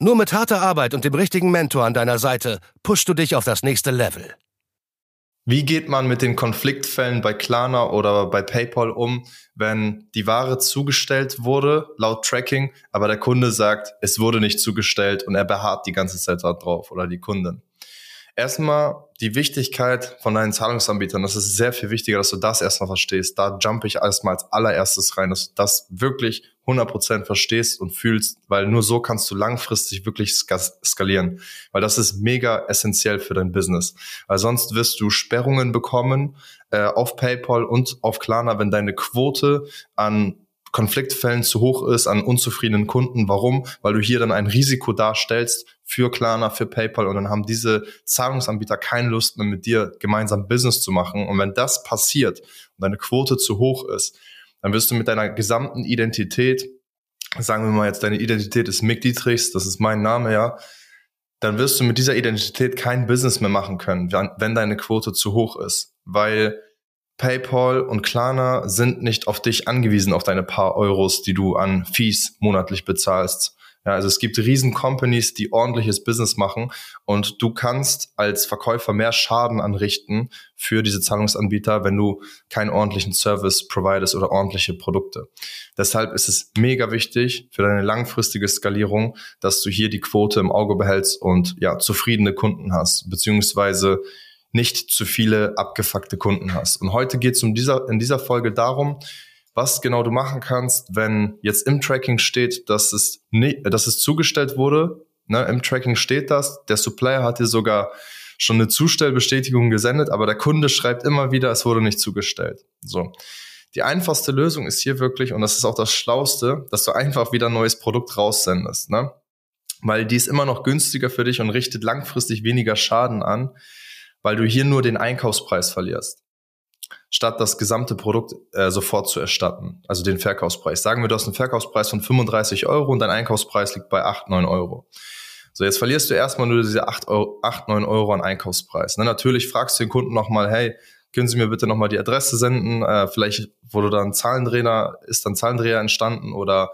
Nur mit harter Arbeit und dem richtigen Mentor an deiner Seite pushst du dich auf das nächste Level. Wie geht man mit den Konfliktfällen bei Klarna oder bei PayPal um, wenn die Ware zugestellt wurde, laut Tracking, aber der Kunde sagt, es wurde nicht zugestellt und er beharrt die ganze Zeit darauf oder die Kundin? Erstmal die Wichtigkeit von deinen Zahlungsanbietern. Das ist sehr viel wichtiger, dass du das erstmal verstehst. Da jump ich erstmal als allererstes rein, dass du das wirklich 100% verstehst und fühlst, weil nur so kannst du langfristig wirklich skalieren. Weil das ist mega essentiell für dein Business. Weil sonst wirst du Sperrungen bekommen äh, auf PayPal und auf Klarna, wenn deine Quote an Konfliktfällen zu hoch ist, an unzufriedenen Kunden. Warum? Weil du hier dann ein Risiko darstellst für Klarna, für PayPal und dann haben diese Zahlungsanbieter keine Lust mehr mit dir gemeinsam Business zu machen. Und wenn das passiert und deine Quote zu hoch ist, dann wirst du mit deiner gesamten Identität, sagen wir mal jetzt, deine Identität ist Mick Dietrichs, das ist mein Name, ja, dann wirst du mit dieser Identität kein Business mehr machen können, wenn deine Quote zu hoch ist. Weil PayPal und Klarna sind nicht auf dich angewiesen, auf deine paar Euros, die du an Fees monatlich bezahlst. Ja, also es gibt riesen Companies, die ordentliches Business machen und du kannst als Verkäufer mehr Schaden anrichten für diese Zahlungsanbieter, wenn du keinen ordentlichen Service providest oder ordentliche Produkte. Deshalb ist es mega wichtig für deine langfristige Skalierung, dass du hier die Quote im Auge behältst und ja, zufriedene Kunden hast, beziehungsweise nicht zu viele abgefuckte Kunden hast. Und heute geht es um dieser, in dieser Folge darum, was genau du machen kannst, wenn jetzt im Tracking steht, dass es, nie, dass es zugestellt wurde. Ne, Im Tracking steht das. Der Supplier hat dir sogar schon eine Zustellbestätigung gesendet, aber der Kunde schreibt immer wieder, es wurde nicht zugestellt. So. Die einfachste Lösung ist hier wirklich, und das ist auch das Schlauste, dass du einfach wieder ein neues Produkt raussendest, ne? Weil die ist immer noch günstiger für dich und richtet langfristig weniger Schaden an, weil du hier nur den Einkaufspreis verlierst, statt das gesamte Produkt äh, sofort zu erstatten, also den Verkaufspreis. Sagen wir, du hast einen Verkaufspreis von 35 Euro und dein Einkaufspreis liegt bei 8, 9 Euro. So, jetzt verlierst du erstmal nur diese 8, Euro, 8 9 Euro an Einkaufspreis. Ne, natürlich fragst du den Kunden nochmal, hey, können Sie mir bitte nochmal die Adresse senden? Äh, vielleicht wurde da ein Zahlendreher, ist dann Zahlendreher entstanden oder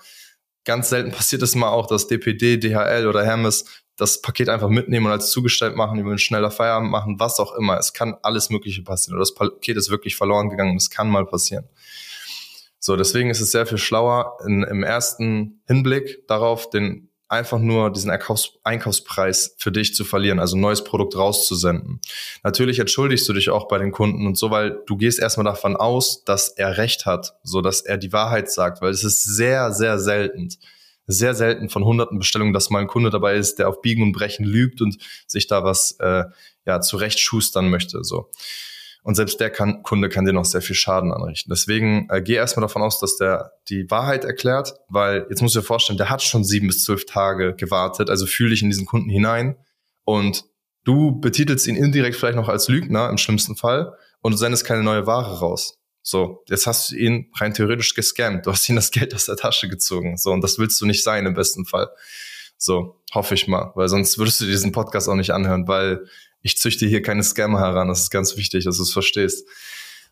ganz selten passiert es mal auch, dass DPD, DHL oder Hermes das Paket einfach mitnehmen und als zugestellt machen, über einen schneller Feierabend machen, was auch immer. Es kann alles Mögliche passieren. Oder das Paket ist wirklich verloren gegangen. Das kann mal passieren. So, deswegen ist es sehr viel schlauer, in, im ersten Hinblick darauf, den einfach nur diesen Einkaufs Einkaufspreis für dich zu verlieren, also ein neues Produkt rauszusenden. Natürlich entschuldigst du dich auch bei den Kunden und so, weil du gehst erstmal davon aus, dass er recht hat, so dass er die Wahrheit sagt, weil es ist sehr, sehr selten sehr selten von hunderten Bestellungen, dass mal ein Kunde dabei ist, der auf Biegen und Brechen lügt und sich da was äh, ja zurecht schustern möchte. So. Und selbst der kann, Kunde kann dir noch sehr viel Schaden anrichten. Deswegen äh, geh erstmal davon aus, dass der die Wahrheit erklärt, weil jetzt musst du dir vorstellen, der hat schon sieben bis zwölf Tage gewartet, also fühl dich in diesen Kunden hinein und du betitelst ihn indirekt vielleicht noch als Lügner im schlimmsten Fall und du sendest keine neue Ware raus. So, jetzt hast du ihn rein theoretisch gescammt. Du hast ihn das Geld aus der Tasche gezogen. So, und das willst du nicht sein im besten Fall. So, hoffe ich mal, weil sonst würdest du diesen Podcast auch nicht anhören, weil ich züchte hier keine Scammer heran. Das ist ganz wichtig, dass du es verstehst.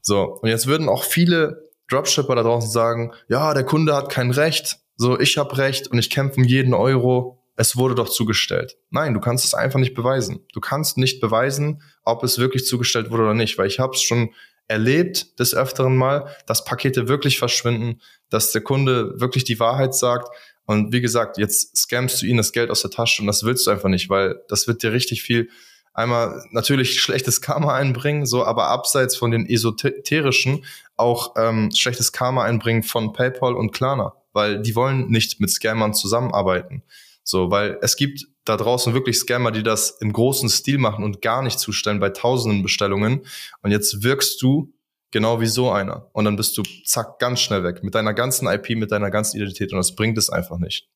So, und jetzt würden auch viele Dropshipper da draußen sagen, ja, der Kunde hat kein Recht. So, ich habe Recht und ich kämpfe um jeden Euro. Es wurde doch zugestellt. Nein, du kannst es einfach nicht beweisen. Du kannst nicht beweisen, ob es wirklich zugestellt wurde oder nicht, weil ich habe es schon erlebt des Öfteren mal, dass Pakete wirklich verschwinden, dass der Kunde wirklich die Wahrheit sagt. Und wie gesagt, jetzt scammst du ihn das Geld aus der Tasche und das willst du einfach nicht, weil das wird dir richtig viel einmal natürlich schlechtes Karma einbringen, so, aber abseits von den esoterischen auch ähm, schlechtes Karma einbringen von PayPal und Klarna, weil die wollen nicht mit Scammern zusammenarbeiten. So, weil es gibt da draußen wirklich Scammer, die das im großen Stil machen und gar nicht zustellen bei tausenden Bestellungen. Und jetzt wirkst du genau wie so einer. Und dann bist du zack ganz schnell weg mit deiner ganzen IP, mit deiner ganzen Identität und das bringt es einfach nicht.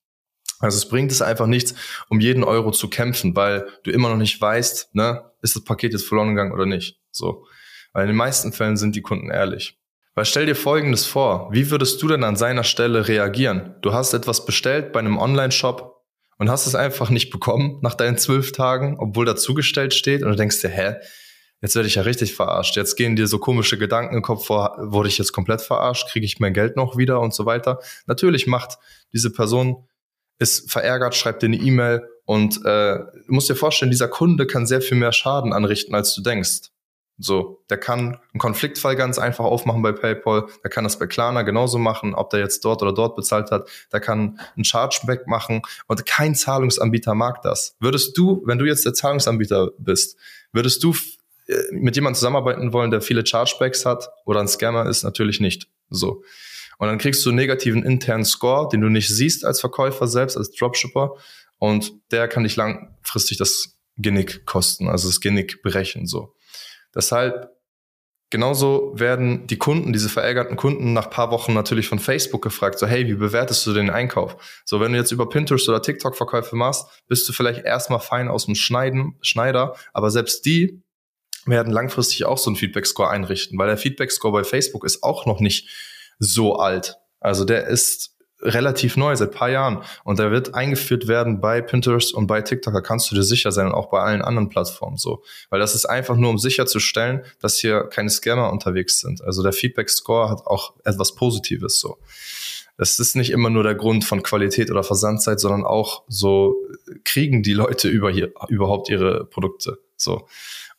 Also es bringt es einfach nichts, um jeden Euro zu kämpfen, weil du immer noch nicht weißt, ne, ist das Paket jetzt verloren gegangen oder nicht. So. Weil in den meisten Fällen sind die Kunden ehrlich. Weil stell dir Folgendes vor, wie würdest du denn an seiner Stelle reagieren? Du hast etwas bestellt bei einem Online-Shop und hast es einfach nicht bekommen nach deinen zwölf Tagen, obwohl da zugestellt steht und du denkst dir, hä, jetzt werde ich ja richtig verarscht. Jetzt gehen dir so komische Gedanken im Kopf vor, wurde ich jetzt komplett verarscht, kriege ich mein Geld noch wieder und so weiter. Natürlich macht diese Person ist verärgert, schreibt dir eine E-Mail und äh, du musst dir vorstellen, dieser Kunde kann sehr viel mehr Schaden anrichten, als du denkst. So, der kann einen Konfliktfall ganz einfach aufmachen bei PayPal, der kann das bei Klarna genauso machen, ob der jetzt dort oder dort bezahlt hat, der kann einen Chargeback machen und kein Zahlungsanbieter mag das. Würdest du, wenn du jetzt der Zahlungsanbieter bist, würdest du äh, mit jemandem zusammenarbeiten wollen, der viele Chargebacks hat oder ein Scammer ist? Natürlich nicht. So. Und dann kriegst du einen negativen internen Score, den du nicht siehst als Verkäufer selbst, als Dropshipper. Und der kann dich langfristig das Genick kosten, also das Genick brechen, so. Deshalb Genauso werden die Kunden, diese verärgerten Kunden, nach paar Wochen natürlich von Facebook gefragt, so, hey, wie bewertest du den Einkauf? So, wenn du jetzt über Pinterest oder TikTok Verkäufe machst, bist du vielleicht erstmal fein aus dem Schneiden, Schneider, aber selbst die werden langfristig auch so einen Feedback-Score einrichten, weil der Feedback-Score bei Facebook ist auch noch nicht so alt. Also der ist relativ neu, seit paar Jahren. Und der wird eingeführt werden bei Pinterest und bei TikTok. Da kannst du dir sicher sein und auch bei allen anderen Plattformen so. Weil das ist einfach nur, um sicherzustellen, dass hier keine Scammer unterwegs sind. Also der Feedback-Score hat auch etwas Positives so. Das ist nicht immer nur der Grund von Qualität oder Versandzeit, sondern auch so, kriegen die Leute über hier, überhaupt ihre Produkte so.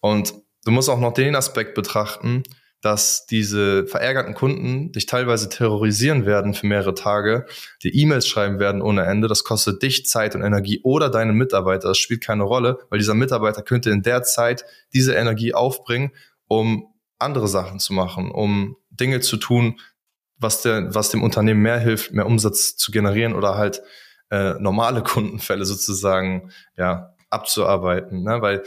Und du musst auch noch den Aspekt betrachten, dass diese verärgerten Kunden dich teilweise terrorisieren werden für mehrere Tage, die E-Mails schreiben werden ohne Ende. Das kostet dich Zeit und Energie oder deinen Mitarbeiter. Das spielt keine Rolle, weil dieser Mitarbeiter könnte in der Zeit diese Energie aufbringen, um andere Sachen zu machen, um Dinge zu tun, was, der, was dem Unternehmen mehr hilft, mehr Umsatz zu generieren oder halt äh, normale Kundenfälle sozusagen ja abzuarbeiten. Ne? Weil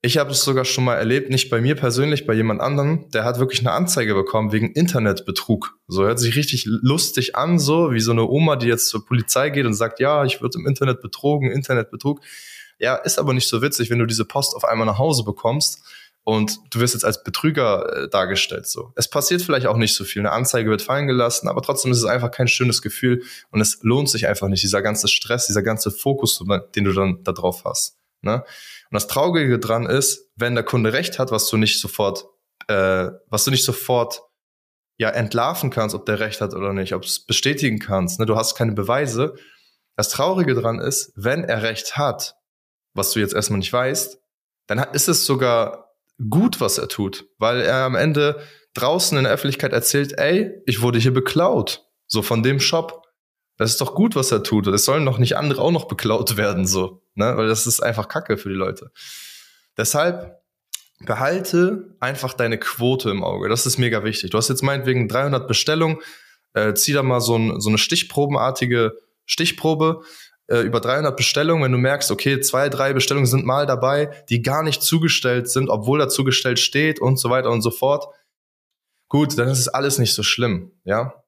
ich habe es sogar schon mal erlebt, nicht bei mir persönlich, bei jemand anderem, der hat wirklich eine Anzeige bekommen wegen Internetbetrug. So hört sich richtig lustig an, so wie so eine Oma, die jetzt zur Polizei geht und sagt, ja, ich würde im Internet betrogen, Internetbetrug. Ja, ist aber nicht so witzig, wenn du diese Post auf einmal nach Hause bekommst und du wirst jetzt als Betrüger äh, dargestellt. So, es passiert vielleicht auch nicht so viel. Eine Anzeige wird fallen gelassen, aber trotzdem ist es einfach kein schönes Gefühl und es lohnt sich einfach nicht. Dieser ganze Stress, dieser ganze Fokus, den du dann da drauf hast. Ne? Und das Traurige dran ist, wenn der Kunde recht hat, was du nicht sofort, äh, was du nicht sofort ja entlarven kannst, ob der recht hat oder nicht, ob du es bestätigen kannst, ne? du hast keine Beweise. Das Traurige dran ist, wenn er recht hat, was du jetzt erstmal nicht weißt, dann ist es sogar gut, was er tut, weil er am Ende draußen in der Öffentlichkeit erzählt, ey, ich wurde hier beklaut, so von dem Shop. Das ist doch gut, was er tut. Es sollen doch nicht andere auch noch beklaut werden, so ne? weil das ist einfach Kacke für die Leute. Deshalb behalte einfach deine Quote im Auge. Das ist mega wichtig. Du hast jetzt meinetwegen 300 Bestellungen, äh, zieh da mal so, ein, so eine stichprobenartige Stichprobe äh, über 300 Bestellungen, wenn du merkst, okay, zwei, drei Bestellungen sind mal dabei, die gar nicht zugestellt sind, obwohl da zugestellt steht und so weiter und so fort. Gut, dann ist es alles nicht so schlimm, ja.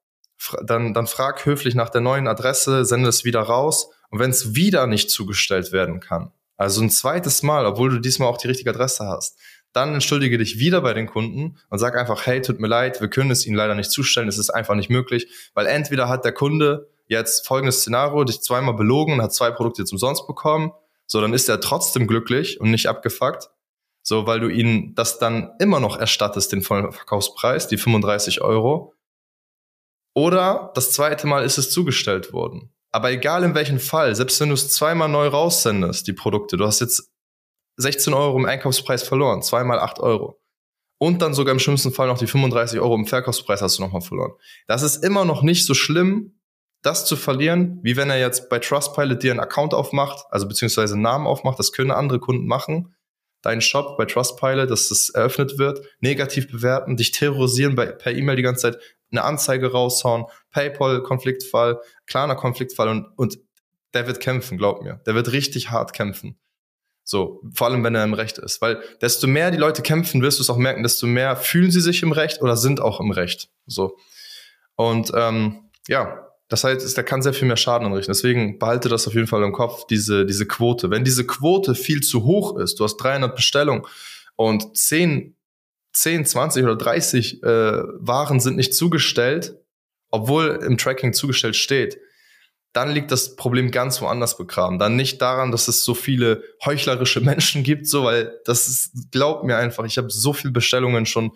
Dann, dann frag höflich nach der neuen Adresse, sende es wieder raus und wenn es wieder nicht zugestellt werden kann, also ein zweites Mal, obwohl du diesmal auch die richtige Adresse hast, dann entschuldige dich wieder bei den Kunden und sag einfach, hey, tut mir leid, wir können es Ihnen leider nicht zustellen, es ist einfach nicht möglich, weil entweder hat der Kunde jetzt folgendes Szenario, dich zweimal belogen und hat zwei Produkte jetzt umsonst bekommen, so, dann ist er trotzdem glücklich und nicht abgefuckt, so, weil du ihnen das dann immer noch erstattest, den vollen Verkaufspreis, die 35 Euro. Oder das zweite Mal ist es zugestellt worden. Aber egal in welchem Fall, selbst wenn du es zweimal neu raussendest, die Produkte, du hast jetzt 16 Euro im Einkaufspreis verloren, zweimal 8 Euro. Und dann sogar im schlimmsten Fall noch die 35 Euro im Verkaufspreis hast du nochmal verloren. Das ist immer noch nicht so schlimm, das zu verlieren, wie wenn er jetzt bei Trustpilot dir einen Account aufmacht, also beziehungsweise einen Namen aufmacht, das können andere Kunden machen. Deinen Shop bei Trustpilot, dass das eröffnet wird, negativ bewerten, dich terrorisieren bei, per E-Mail die ganze Zeit, eine Anzeige raushauen, PayPal-Konfliktfall, kleiner Konfliktfall und, und der wird kämpfen, glaub mir. Der wird richtig hart kämpfen. So, vor allem wenn er im Recht ist. Weil desto mehr die Leute kämpfen, wirst du es auch merken, desto mehr fühlen sie sich im Recht oder sind auch im Recht. So. Und ähm, ja, Das heißt, der kann sehr viel mehr Schaden anrichten. Deswegen behalte das auf jeden Fall im Kopf, diese, diese Quote. Wenn diese Quote viel zu hoch ist, du hast 300 Bestellungen und 10, 10 20 oder 30 äh, Waren sind nicht zugestellt, obwohl im Tracking zugestellt steht, dann liegt das Problem ganz woanders begraben. Dann nicht daran, dass es so viele heuchlerische Menschen gibt, so, weil das ist, glaubt mir einfach, ich habe so viele Bestellungen schon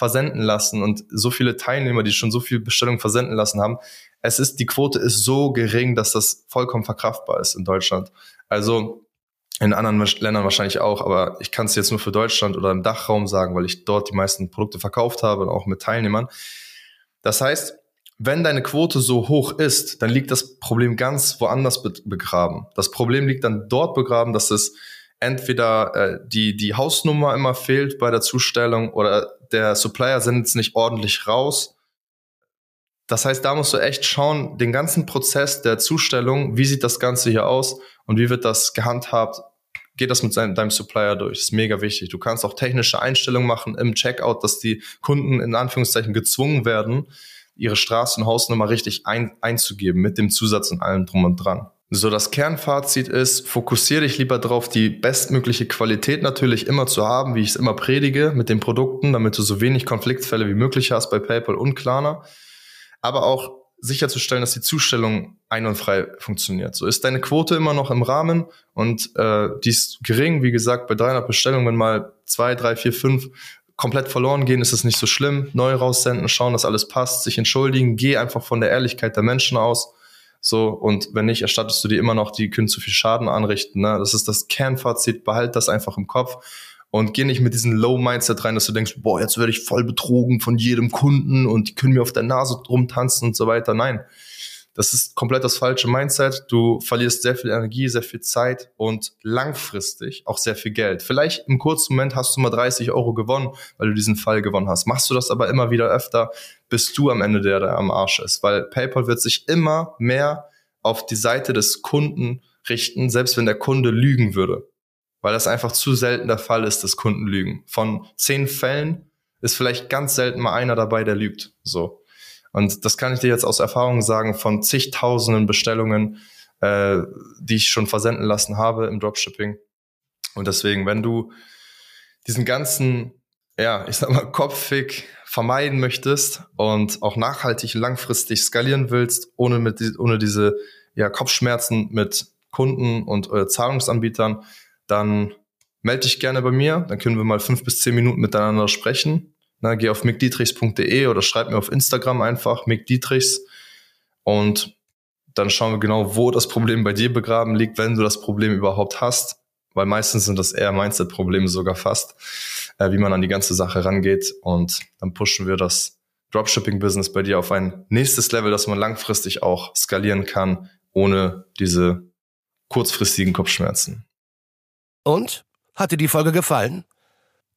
versenden lassen und so viele Teilnehmer, die schon so viele Bestellungen versenden lassen haben. Es ist, die Quote ist so gering, dass das vollkommen verkraftbar ist in Deutschland. Also in anderen Ländern wahrscheinlich auch, aber ich kann es jetzt nur für Deutschland oder im Dachraum sagen, weil ich dort die meisten Produkte verkauft habe und auch mit Teilnehmern. Das heißt, wenn deine Quote so hoch ist, dann liegt das Problem ganz woanders begraben. Das Problem liegt dann dort begraben, dass es entweder äh, die, die Hausnummer immer fehlt bei der Zustellung oder der Supplier sendet es nicht ordentlich raus. Das heißt, da musst du echt schauen, den ganzen Prozess der Zustellung, wie sieht das Ganze hier aus und wie wird das gehandhabt, geht das mit deinem Supplier durch. Das ist mega wichtig. Du kannst auch technische Einstellungen machen im Checkout, dass die Kunden in Anführungszeichen gezwungen werden, ihre Straße- und Hausnummer richtig ein, einzugeben mit dem Zusatz und allem drum und dran. So, das Kernfazit ist, fokussiere dich lieber darauf, die bestmögliche Qualität natürlich immer zu haben, wie ich es immer predige mit den Produkten, damit du so wenig Konfliktfälle wie möglich hast bei PayPal und Klarna. Aber auch sicherzustellen, dass die Zustellung einwandfrei funktioniert. So ist deine Quote immer noch im Rahmen und äh, die ist gering. Wie gesagt, bei 300 Bestellungen, wenn mal zwei, drei, vier, fünf komplett verloren gehen, ist es nicht so schlimm. Neu raussenden, schauen, dass alles passt, sich entschuldigen, geh einfach von der Ehrlichkeit der Menschen aus. So, und wenn nicht, erstattest du dir immer noch, die können zu viel Schaden anrichten. Ne? Das ist das Kernfazit, behalt das einfach im Kopf und geh nicht mit diesem Low-Mindset rein, dass du denkst, boah, jetzt werde ich voll betrogen von jedem Kunden und die können mir auf der Nase rumtanzen und so weiter. Nein, das ist komplett das falsche Mindset. Du verlierst sehr viel Energie, sehr viel Zeit und langfristig auch sehr viel Geld. Vielleicht im kurzen Moment hast du mal 30 Euro gewonnen, weil du diesen Fall gewonnen hast. Machst du das aber immer wieder öfter, bist du am Ende der, der am Arsch ist. Weil PayPal wird sich immer mehr auf die Seite des Kunden richten, selbst wenn der Kunde lügen würde. Weil das einfach zu selten der Fall ist, dass Kunden lügen. Von zehn Fällen ist vielleicht ganz selten mal einer dabei, der lügt. So. Und das kann ich dir jetzt aus Erfahrung sagen von zigtausenden Bestellungen, äh, die ich schon versenden lassen habe im Dropshipping. Und deswegen, wenn du diesen ganzen, ja, ich sag mal, Kopfweg vermeiden möchtest und auch nachhaltig langfristig skalieren willst, ohne mit ohne diese ja, Kopfschmerzen mit Kunden und äh, Zahlungsanbietern, dann melde dich gerne bei mir. Dann können wir mal fünf bis zehn Minuten miteinander sprechen. Na, geh auf mickdietrichs.de oder schreib mir auf Instagram einfach mickdietrichs und dann schauen wir genau, wo das Problem bei dir begraben liegt, wenn du das Problem überhaupt hast. Weil meistens sind das eher Mindset-Probleme sogar fast, äh, wie man an die ganze Sache rangeht. Und dann pushen wir das Dropshipping-Business bei dir auf ein nächstes Level, dass man langfristig auch skalieren kann, ohne diese kurzfristigen Kopfschmerzen. Und? Hat dir die Folge gefallen?